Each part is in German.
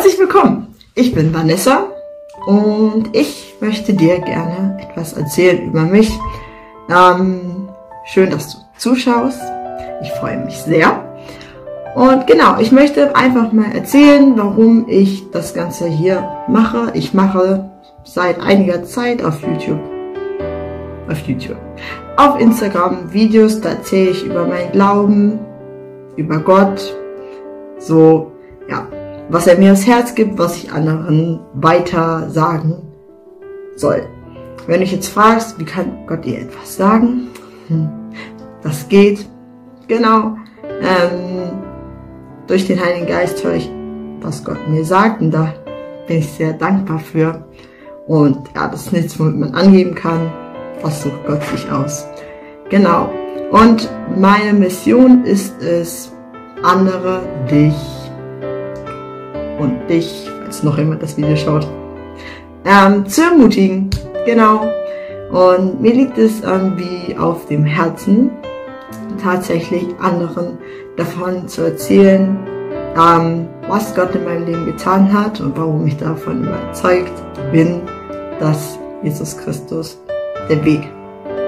Herzlich willkommen. Ich bin Vanessa und ich möchte dir gerne etwas erzählen über mich. Ähm, schön, dass du zuschaust. Ich freue mich sehr. Und genau, ich möchte einfach mal erzählen, warum ich das Ganze hier mache. Ich mache seit einiger Zeit auf YouTube, auf YouTube, auf Instagram Videos, da erzähle ich über meinen Glauben, über Gott, so, was er mir aufs Herz gibt, was ich anderen weiter sagen soll. Wenn du dich jetzt fragst, wie kann Gott dir etwas sagen? Hm, das geht. Genau. Ähm, durch den Heiligen Geist höre ich, was Gott mir sagt und da bin ich sehr dankbar für. Und ja, das ist nichts, womit man angeben kann. Was sucht Gott sich aus? Genau. Und meine Mission ist es, andere, dich und dich, falls noch jemand das Video schaut, ähm, zu ermutigen. Genau. Und mir liegt es irgendwie auf dem Herzen, tatsächlich anderen davon zu erzählen, ähm, was Gott in meinem Leben getan hat und warum ich davon überzeugt bin, dass Jesus Christus der Weg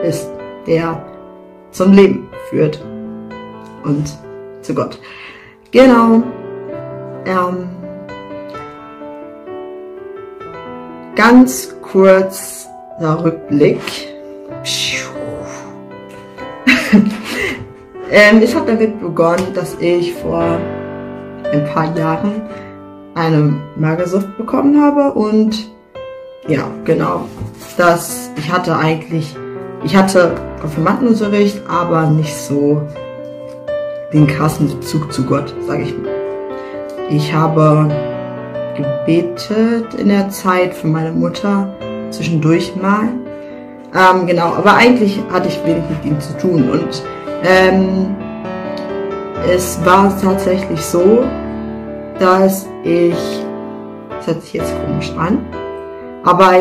ist, der zum Leben führt und zu Gott. Genau. Ähm, ganz kurz der Rückblick. ähm, es hat damit begonnen, dass ich vor ein paar Jahren eine Magersucht bekommen habe und ja, genau. Das, ich hatte eigentlich, ich hatte Konfirmandenunterricht, aber nicht so den krassen Bezug zu Gott, sage ich mal. Ich habe gebetet in der Zeit für meine Mutter zwischendurch mal. Ähm, genau, aber eigentlich hatte ich wenig mit ihm zu tun und ähm, es war tatsächlich so, dass ich, das hört sich jetzt komisch an, aber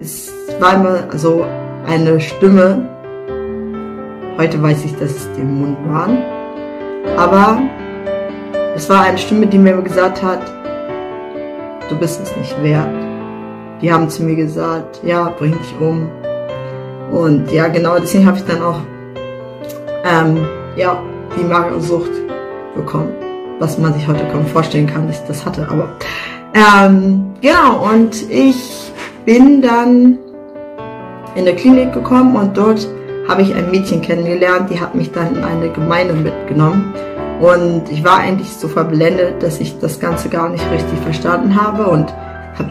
es war immer so eine Stimme, heute weiß ich, dass es Dämonen waren, aber es war eine Stimme, die mir gesagt hat, du bist es nicht wert. Die haben zu mir gesagt, ja, bring dich um. Und ja, genau deswegen habe ich dann auch ähm, ja, die Magersucht bekommen. Was man sich heute kaum vorstellen kann, dass ich das hatte. Aber ähm, genau, und ich bin dann in der Klinik gekommen und dort habe ich ein Mädchen kennengelernt, die hat mich dann in eine Gemeinde mitgenommen. Und ich war eigentlich so verblendet, dass ich das Ganze gar nicht richtig verstanden habe und habe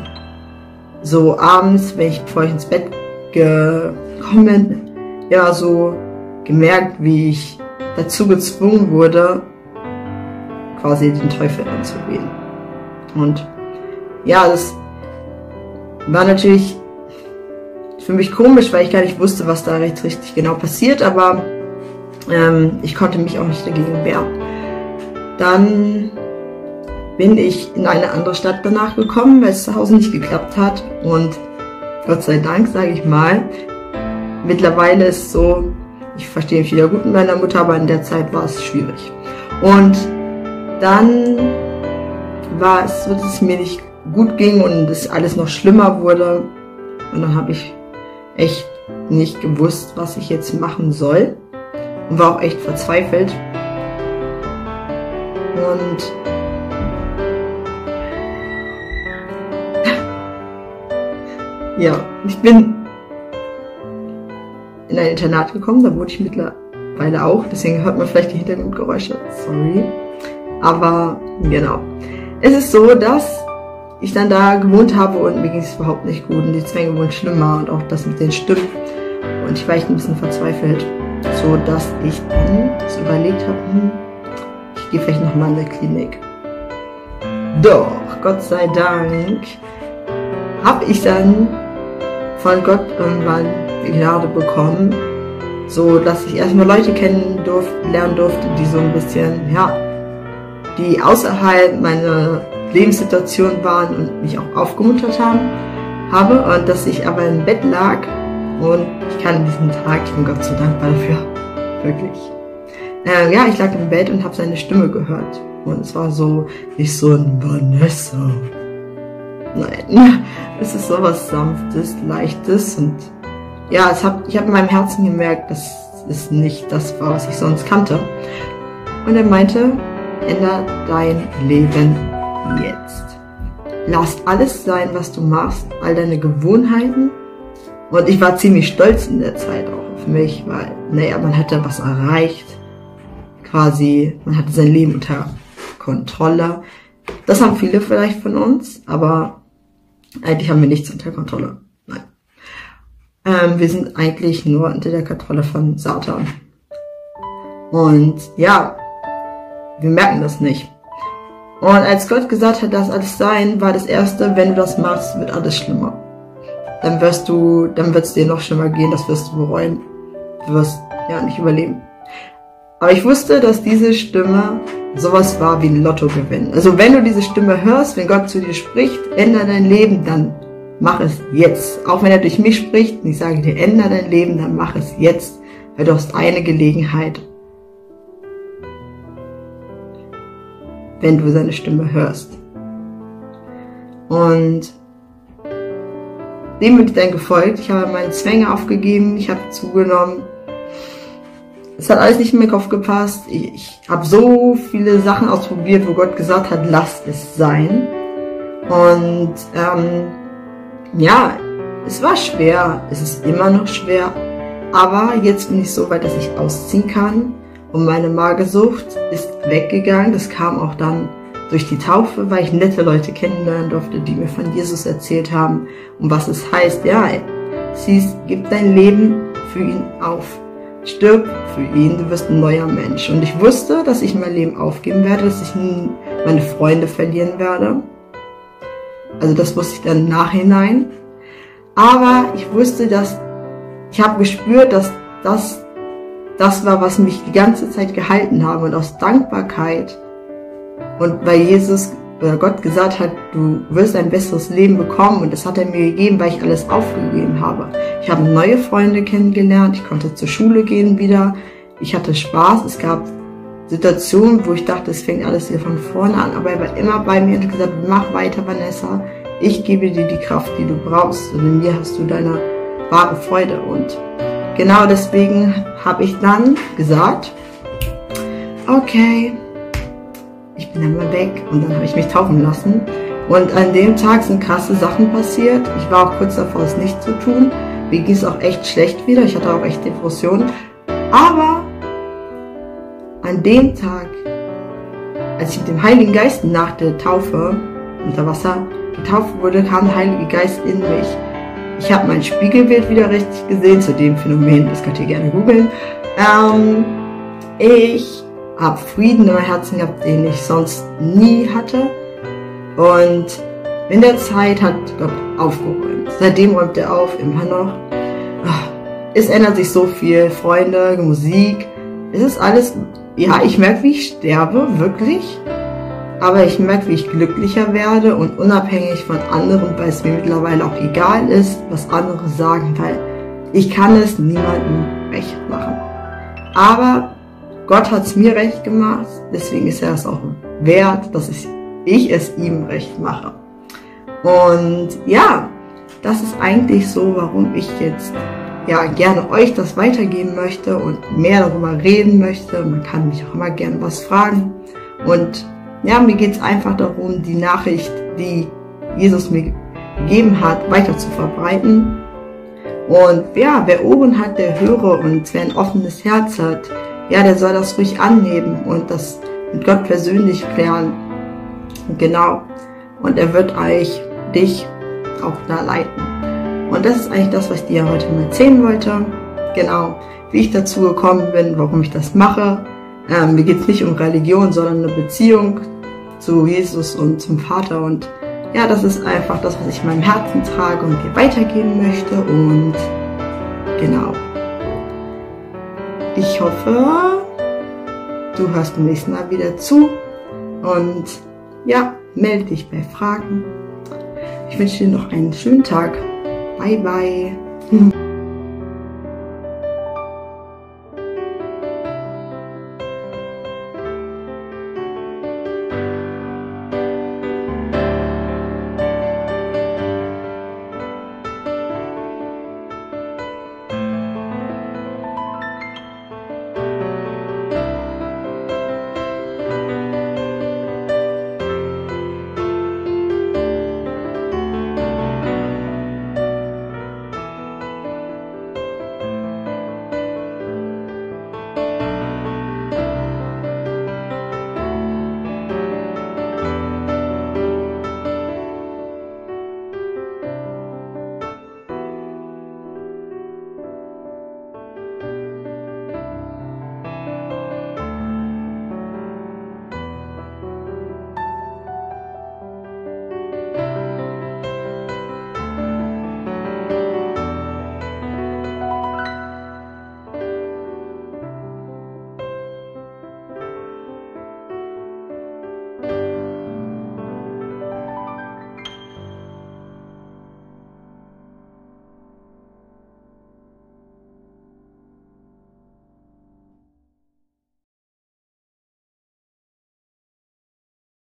so abends, wenn ich bevor ich ins Bett gekommen bin, ja so gemerkt, wie ich dazu gezwungen wurde, quasi den Teufel anzubeten. Und ja, das war natürlich für mich komisch, weil ich gar nicht wusste, was da recht richtig genau passiert, aber ähm, ich konnte mich auch nicht dagegen wehren. Dann bin ich in eine andere Stadt danach gekommen, weil es zu Hause nicht geklappt hat. Und Gott sei Dank, sage ich mal, mittlerweile ist so, ich verstehe mich wieder gut mit meiner Mutter, aber in der Zeit war es schwierig. Und dann war es so, dass es mir nicht gut ging und es alles noch schlimmer wurde. Und dann habe ich echt nicht gewusst, was ich jetzt machen soll und war auch echt verzweifelt. Und ja, ich bin in ein Internat gekommen, da wurde ich mittlerweile auch, deswegen hört man vielleicht die Hintergrundgeräusche, sorry. Aber genau. Es ist so, dass ich dann da gewohnt habe und mir ging es überhaupt nicht gut und die Zwänge wurden schlimmer und auch das mit den Stimmen. Und ich war echt ein bisschen verzweifelt, so dass ich dann überlegt habe, hm, gehe vielleicht nochmal in der Klinik. Doch, Gott sei Dank, habe ich dann von Gott irgendwann die Gnade bekommen, so dass ich erstmal Leute kennen durfte, lernen durfte, die so ein bisschen, ja, die außerhalb meiner Lebenssituation waren und mich auch aufgemuntert haben, habe und dass ich aber im Bett lag und ich kann diesen Tag, ich bin Gott so dankbar dafür, wirklich. Äh, ja, ich lag im Bett und habe seine Stimme gehört Und es war so, nicht so ein Vanessa. Nein, es ist sowas Sanftes, Leichtes und ja, es hab, ich habe in meinem Herzen gemerkt, dass es nicht das war, was ich sonst kannte. Und er meinte, änder dein Leben jetzt. Lass alles sein, was du machst, all deine Gewohnheiten. Und ich war ziemlich stolz in der Zeit auch auf mich, weil, naja, man hatte was erreicht. Quasi, man hatte sein Leben unter Kontrolle. Das haben viele vielleicht von uns, aber eigentlich haben wir nichts unter Kontrolle. Nein. Ähm, wir sind eigentlich nur unter der Kontrolle von Satan. Und ja, wir merken das nicht. Und als Gott gesagt hat, das alles sein, war das erste, wenn du das machst, wird alles schlimmer. Dann wirst du, dann wird es dir noch schlimmer gehen, das wirst du bereuen. Du wirst ja nicht überleben. Aber ich wusste, dass diese Stimme sowas war wie ein Lottogewinn. Also wenn du diese Stimme hörst, wenn Gott zu dir spricht, ändere dein Leben, dann mach es jetzt. Auch wenn er durch mich spricht und ich sage dir, ändere dein Leben, dann mach es jetzt. Weil du hast eine Gelegenheit. Wenn du seine Stimme hörst. Und dem bin ich dann gefolgt. Ich habe meine Zwänge aufgegeben, ich habe zugenommen, es hat alles nicht in meinen Kopf gepasst. Ich, ich habe so viele Sachen ausprobiert, wo Gott gesagt hat, lasst es sein. Und ähm, ja, es war schwer. Es ist immer noch schwer. Aber jetzt bin ich so weit, dass ich ausziehen kann. Und meine Magersucht ist weggegangen. Das kam auch dann durch die Taufe, weil ich nette Leute kennenlernen durfte, die mir von Jesus erzählt haben und was es heißt. Ja, siehst, gib dein Leben für ihn auf. Stirb für ihn, du wirst ein neuer Mensch. Und ich wusste, dass ich mein Leben aufgeben werde, dass ich meine Freunde verlieren werde. Also das wusste ich dann im Nachhinein. Aber ich wusste, dass ich habe gespürt, dass das das war, was mich die ganze Zeit gehalten habe. Und aus Dankbarkeit und weil Jesus oder Gott gesagt hat, du wirst ein besseres Leben bekommen und das hat er mir gegeben, weil ich alles aufgegeben habe. Ich habe neue Freunde kennengelernt, ich konnte zur Schule gehen wieder, ich hatte Spaß, es gab Situationen, wo ich dachte, es fängt alles hier von vorne an, aber er war immer bei mir und hat gesagt, mach weiter, Vanessa, ich gebe dir die Kraft, die du brauchst und in mir hast du deine wahre Freude und genau deswegen habe ich dann gesagt, okay, ich bin dann mal weg und dann habe ich mich taufen lassen. Und an dem Tag sind krasse Sachen passiert. Ich war auch kurz davor, es nicht zu tun. Mir ging es auch echt schlecht wieder. Ich hatte auch echt Depressionen. Aber an dem Tag, als ich mit dem Heiligen Geist nach der Taufe unter Wasser getauft wurde, kam der Heilige Geist in mich. Ich habe mein Spiegelbild wieder richtig gesehen, zu dem Phänomen, das könnt ihr gerne googeln. Ähm, ich habe Frieden in meinem Herzen gehabt, den ich sonst nie hatte. Und in der Zeit hat Gott aufgeräumt. Seitdem räumt er auf, immer noch. Ah, es ändert sich so viel. Freunde, Musik. Es ist alles, ja, ich merke, wie ich sterbe, wirklich. Aber ich merke, wie ich glücklicher werde und unabhängig von anderen, weil es mir mittlerweile auch egal ist, was andere sagen, weil ich kann es niemandem recht machen. Aber Gott hat es mir recht gemacht, deswegen ist er es auch wert, dass ich, es ihm recht mache. Und ja, das ist eigentlich so, warum ich jetzt ja gerne euch das weitergeben möchte und mehr darüber reden möchte. Man kann mich auch immer gerne was fragen. Und ja, mir geht es einfach darum, die Nachricht, die Jesus mir gegeben hat, weiter zu verbreiten. Und ja, wer Ohren hat, der höre und wer ein offenes Herz hat, ja, der soll das ruhig annehmen und das mit Gott persönlich klären. Genau. Und er wird euch, dich auch da leiten. Und das ist eigentlich das, was ich dir heute mal erzählen wollte. Genau, wie ich dazu gekommen bin, warum ich das mache. Ähm, mir geht es nicht um Religion, sondern eine Beziehung zu Jesus und zum Vater. Und ja, das ist einfach das, was ich in meinem Herzen trage und dir weitergeben möchte. Und genau. Ich hoffe, du hörst beim nächsten Mal wieder zu und ja, melde dich bei Fragen. Ich wünsche dir noch einen schönen Tag. Bye bye.